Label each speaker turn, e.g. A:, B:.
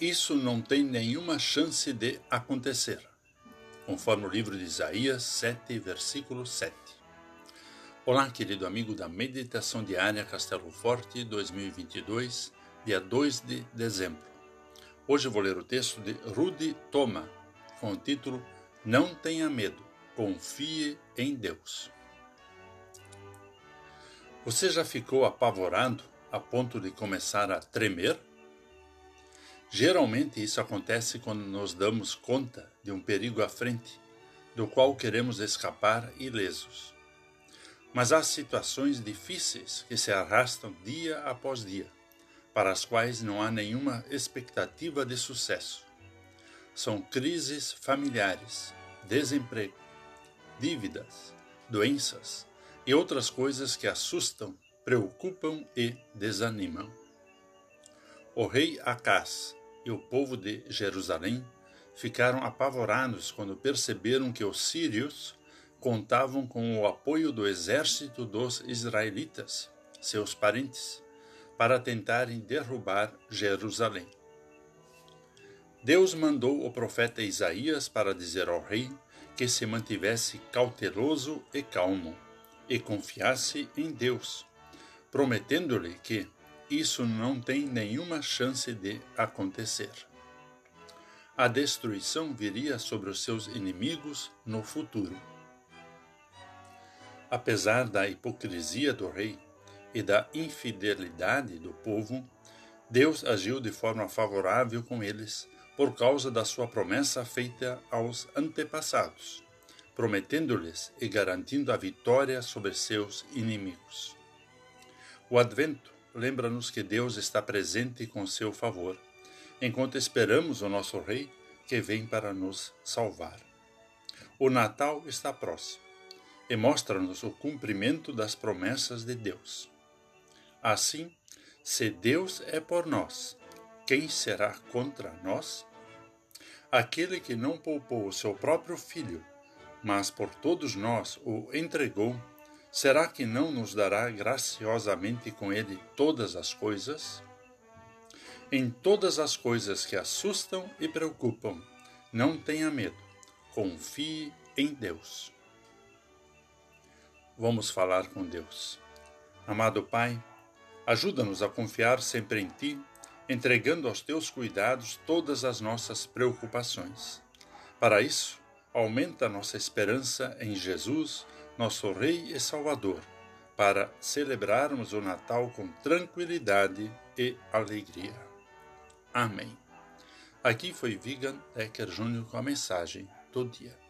A: isso não tem nenhuma chance de acontecer, conforme o livro de Isaías 7, versículo 7. Olá, querido amigo da Meditação Diária Castelo Forte 2022, dia 2 de dezembro. Hoje vou ler o texto de Rudy Toma, com o título Não tenha medo, confie em Deus. Você já ficou apavorado a ponto de começar a tremer? Geralmente isso acontece quando nos damos conta de um perigo à frente, do qual queremos escapar ilesos. Mas há situações difíceis que se arrastam dia após dia, para as quais não há nenhuma expectativa de sucesso. São crises familiares, desemprego, dívidas, doenças e outras coisas que assustam, preocupam e desanimam. O rei Acás e o povo de Jerusalém ficaram apavorados quando perceberam que os sírios contavam com o apoio do exército dos israelitas, seus parentes, para tentarem derrubar Jerusalém. Deus mandou o profeta Isaías para dizer ao rei que se mantivesse cauteloso e calmo e confiasse em Deus, prometendo-lhe que isso não tem nenhuma chance de acontecer. A destruição viria sobre os seus inimigos no futuro. Apesar da hipocrisia do rei e da infidelidade do povo, Deus agiu de forma favorável com eles por causa da sua promessa feita aos antepassados, prometendo-lhes e garantindo a vitória sobre seus inimigos. O advento lembra-nos que Deus está presente com seu favor, enquanto esperamos o nosso Rei que vem para nos salvar. O Natal está próximo e mostra-nos o cumprimento das promessas de Deus. Assim, se Deus é por nós, quem será contra nós? Aquele que não poupou o seu próprio filho, mas por todos nós o entregou, será que não nos dará graciosamente com ele todas as coisas? Em todas as coisas que assustam e preocupam, não tenha medo, confie em Deus. Vamos falar com Deus. Amado Pai, ajuda-nos a confiar sempre em Ti, entregando aos Teus cuidados todas as nossas preocupações. Para isso, aumenta nossa esperança em Jesus, nosso Rei e Salvador, para celebrarmos o Natal com tranquilidade e alegria. Amém. Aqui foi Vigan Decker Júnior com a mensagem do dia.